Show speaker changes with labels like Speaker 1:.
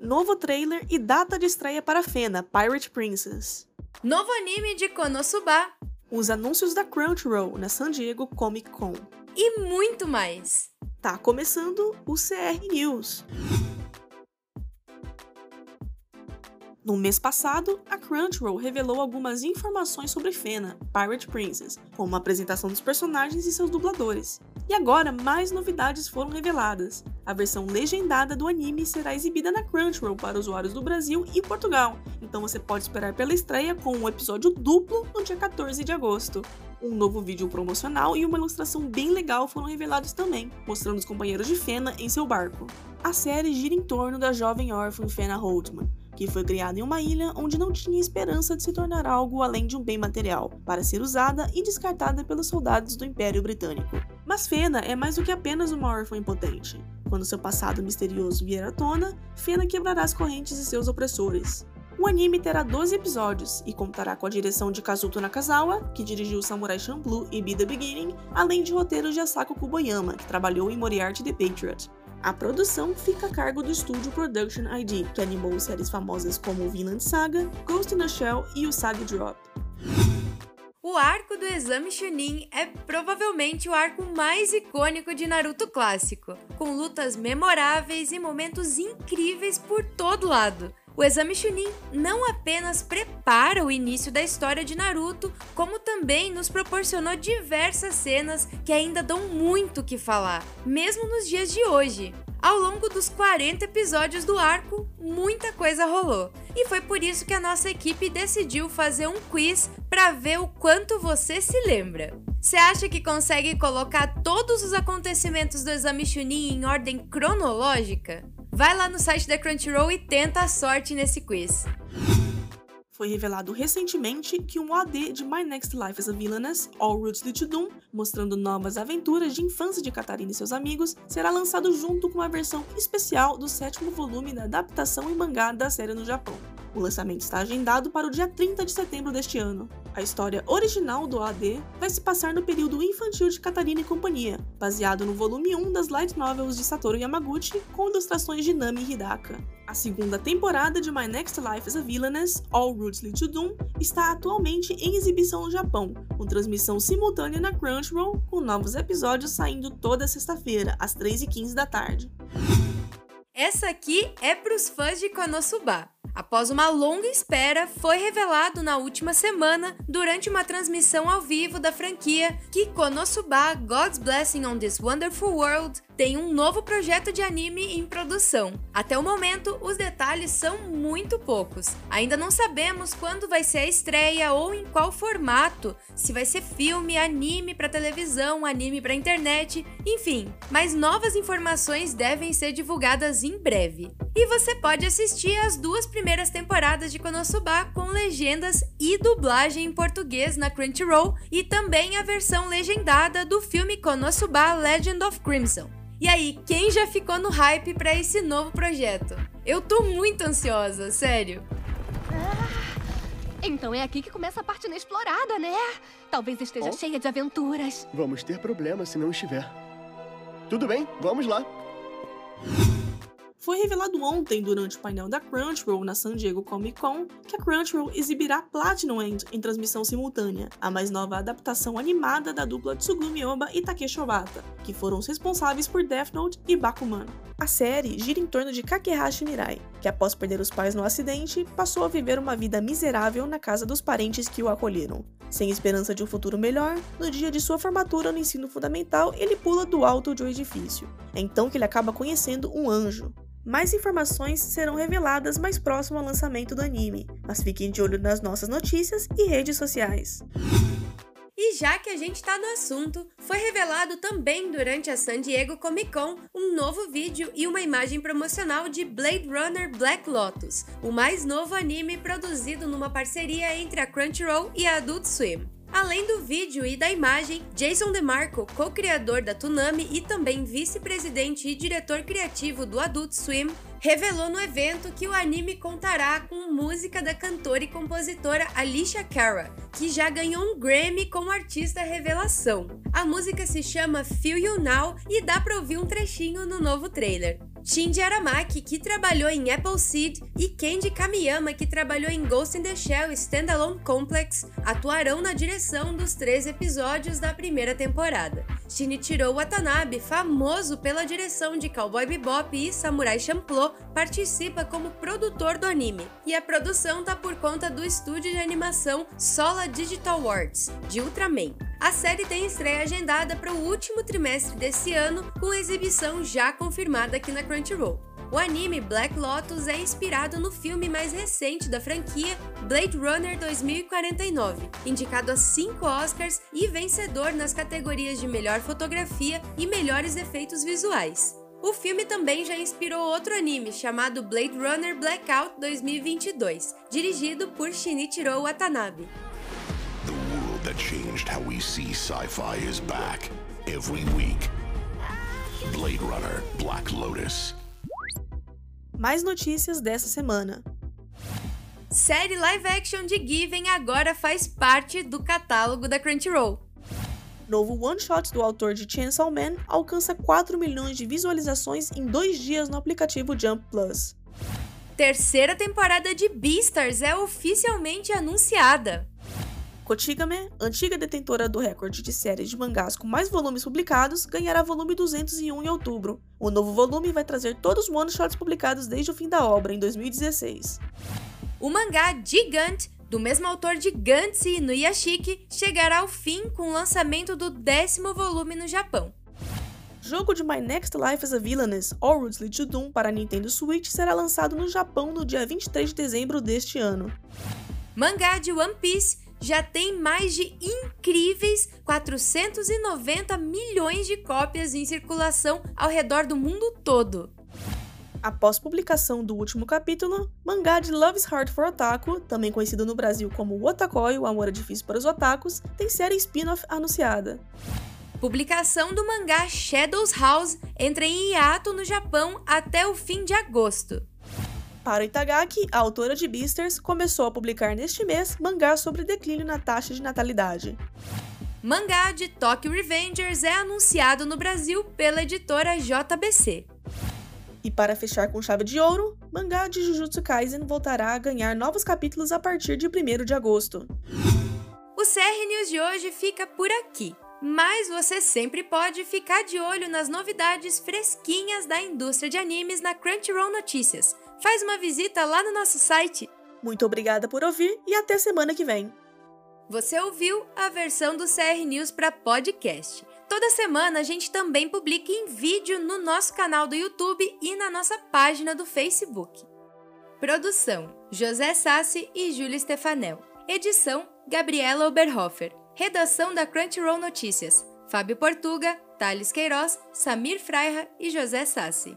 Speaker 1: Novo trailer e data de estreia para Fena, Pirate Princess.
Speaker 2: Novo anime de Konosuba.
Speaker 1: Os anúncios da Crunchyroll na San Diego Comic Con.
Speaker 2: E muito mais.
Speaker 1: Tá começando o CR News. No mês passado, a Crunchyroll revelou algumas informações sobre Fena, Pirate Princess, como a apresentação dos personagens e seus dubladores. E agora, mais novidades foram reveladas. A versão legendada do anime será exibida na Crunchyroll para usuários do Brasil e Portugal, então você pode esperar pela estreia com um episódio duplo no dia 14 de agosto. Um novo vídeo promocional e uma ilustração bem legal foram revelados também, mostrando os companheiros de Fena em seu barco. A série gira em torno da jovem órfã Fena Holtman, que foi criada em uma ilha onde não tinha esperança de se tornar algo além de um bem material, para ser usada e descartada pelos soldados do Império Britânico. Mas Fena é mais do que apenas uma órfã impotente. Quando seu passado misterioso vier à tona, Fena quebrará as correntes de seus opressores. O anime terá 12 episódios e contará com a direção de Kazuto Nakazawa, que dirigiu Samurai Champloo e Be The Beginning, além de roteiros de Asako Kuboyama, que trabalhou em Moriarty the Patriot. A produção fica a cargo do estúdio Production ID, que animou séries famosas como Vinland Saga, Ghost in a Shell e o Saga Drop.
Speaker 2: O arco do Exame Chunin é provavelmente o arco mais icônico de Naruto clássico, com lutas memoráveis e momentos incríveis por todo lado. O Exame Chunin não apenas prepara o início da história de Naruto, como também nos proporcionou diversas cenas que ainda dão muito o que falar, mesmo nos dias de hoje. Ao longo dos 40 episódios do arco, muita coisa rolou. E foi por isso que a nossa equipe decidiu fazer um quiz para ver o quanto você se lembra. Você acha que consegue colocar todos os acontecimentos do exame Chunin em ordem cronológica? Vai lá no site da Crunchyroll e tenta a sorte nesse quiz.
Speaker 1: Foi revelado recentemente que um AD de My Next Life as a Villainess, All Roots to Doom, mostrando novas aventuras de infância de Katarina e seus amigos, será lançado junto com uma versão especial do sétimo volume da adaptação em mangá da série no Japão. O lançamento está agendado para o dia 30 de setembro deste ano. A história original do AD vai se passar no período infantil de Katarina e companhia, baseado no volume 1 das light novels de Satoru Yamaguchi, com ilustrações de Nami Hidaka. A segunda temporada de My Next Life as a Villainess, All Roots Lead to Doom, está atualmente em exibição no Japão, com transmissão simultânea na Crunchyroll, com novos episódios saindo toda sexta-feira, às 3h15 da tarde.
Speaker 2: Essa aqui é para os fãs de Konosuba. Após uma longa espera, foi revelado na última semana, durante uma transmissão ao vivo da franquia, que Konosuba God's Blessing on This Wonderful World tem um novo projeto de anime em produção. Até o momento, os detalhes são muito poucos. Ainda não sabemos quando vai ser a estreia ou em qual formato, se vai ser filme, anime para televisão, anime para internet, enfim. Mas novas informações devem ser divulgadas em breve. E você pode assistir as duas primeiras temporadas de Konosuba com legendas e dublagem em português na Crunchyroll e também a versão legendada do filme Konosuba Legend of Crimson. E aí, quem já ficou no hype para esse novo projeto? Eu tô muito ansiosa, sério.
Speaker 3: Ah, então é aqui que começa a parte inexplorada, né? Talvez esteja oh. cheia de aventuras.
Speaker 4: Vamos ter problemas se não estiver. Tudo bem, vamos lá.
Speaker 1: Foi revelado ontem, durante o painel da Crunchyroll na San Diego Comic Con, que a Crunchyroll exibirá Platinum End em transmissão simultânea, a mais nova adaptação animada da dupla Tsugumi Oba e Takeshi Obata, que foram os responsáveis por Death Note e Bakuman. A série gira em torno de Kakehashi Mirai, que após perder os pais no acidente, passou a viver uma vida miserável na casa dos parentes que o acolheram. Sem esperança de um futuro melhor, no dia de sua formatura no ensino fundamental, ele pula do alto de um edifício. É então que ele acaba conhecendo um anjo, mais informações serão reveladas mais próximo ao lançamento do anime, mas fiquem de olho nas nossas notícias e redes sociais.
Speaker 2: E já que a gente tá no assunto, foi revelado também durante a San Diego Comic Con um novo vídeo e uma imagem promocional de Blade Runner Black Lotus, o mais novo anime produzido numa parceria entre a Crunchyroll e a Adult Swim. Além do vídeo e da imagem, Jason DeMarco, co-criador da Toonami e também vice-presidente e diretor criativo do Adult Swim, revelou no evento que o anime contará com música da cantora e compositora Alicia Cara, que já ganhou um Grammy como artista revelação. A música se chama Feel You Now e dá pra ouvir um trechinho no novo trailer. Shinji Aramaki, que trabalhou em Appleseed, e Kenji Kamiyama, que trabalhou em Ghost in the Shell Standalone Complex, atuarão na direção dos três episódios da primeira temporada. Shinichiro Watanabe, famoso pela direção de Cowboy Bebop e Samurai Champloo, participa como produtor do anime. E a produção tá por conta do estúdio de animação Sola Digital Arts, de Ultraman. A série tem estreia agendada para o último trimestre desse ano, com exibição já confirmada aqui na Crunchyroll. O anime Black Lotus é inspirado no filme mais recente da franquia, Blade Runner 2049, indicado a 5 Oscars e vencedor nas categorias de melhor fotografia e melhores efeitos visuais. O filme também já inspirou outro anime chamado Blade Runner Blackout 2022, dirigido por Shinichiro Watanabe.
Speaker 5: Changed how we see sci-fi is back every week. Blade Runner Black Lotus.
Speaker 1: Mais notícias dessa semana.
Speaker 2: Série live action de Given agora faz parte do catálogo da Crunchyroll.
Speaker 1: Novo one-shot do autor de Chainsaw Man alcança 4 milhões de visualizações em dois dias no aplicativo Jump Plus.
Speaker 2: Terceira temporada de Beastars é oficialmente anunciada.
Speaker 1: Kotigame, antiga detentora do recorde de séries de mangás com mais volumes publicados, ganhará volume 201 em outubro. O novo volume vai trazer todos os one-shots publicados desde o fim da obra, em 2016.
Speaker 2: O mangá Gigant, do mesmo autor de Gantz e Inuyashiki, chegará ao fim com o lançamento do décimo volume no Japão.
Speaker 1: Jogo de My Next Life as a Villainess, Lead to Doom para Nintendo Switch será lançado no Japão no dia 23 de dezembro deste ano.
Speaker 2: Mangá de One Piece já tem mais de incríveis 490 milhões de cópias em circulação ao redor do mundo todo.
Speaker 1: Após publicação do último capítulo, mangá de Love's Heart for Otaku, também conhecido no Brasil como Otakoi, o amor é difícil para os otakus, tem série spin-off anunciada.
Speaker 2: Publicação do mangá Shadows House entra em hiato no Japão até o fim de agosto.
Speaker 1: Para Itagaki, a autora de Beasters começou a publicar neste mês mangá sobre declínio na taxa de natalidade.
Speaker 2: Mangá de Tokyo Revengers é anunciado no Brasil pela editora JBC.
Speaker 1: E para fechar com chave de ouro, mangá de Jujutsu Kaisen voltará a ganhar novos capítulos a partir de 1 de agosto.
Speaker 2: O CR News de hoje fica por aqui. Mas você sempre pode ficar de olho nas novidades fresquinhas da indústria de animes na Crunchyroll Notícias. Faz uma visita lá no nosso site.
Speaker 1: Muito obrigada por ouvir e até semana que vem.
Speaker 2: Você ouviu a versão do CR News para podcast. Toda semana a gente também publica em vídeo no nosso canal do YouTube e na nossa página do Facebook. Produção: José Sassi e Júlia Stefanel. Edição: Gabriela Oberhofer. Redação da Crunchyroll Notícias: Fábio Portuga, Thales Queiroz, Samir Freira e José Sassi.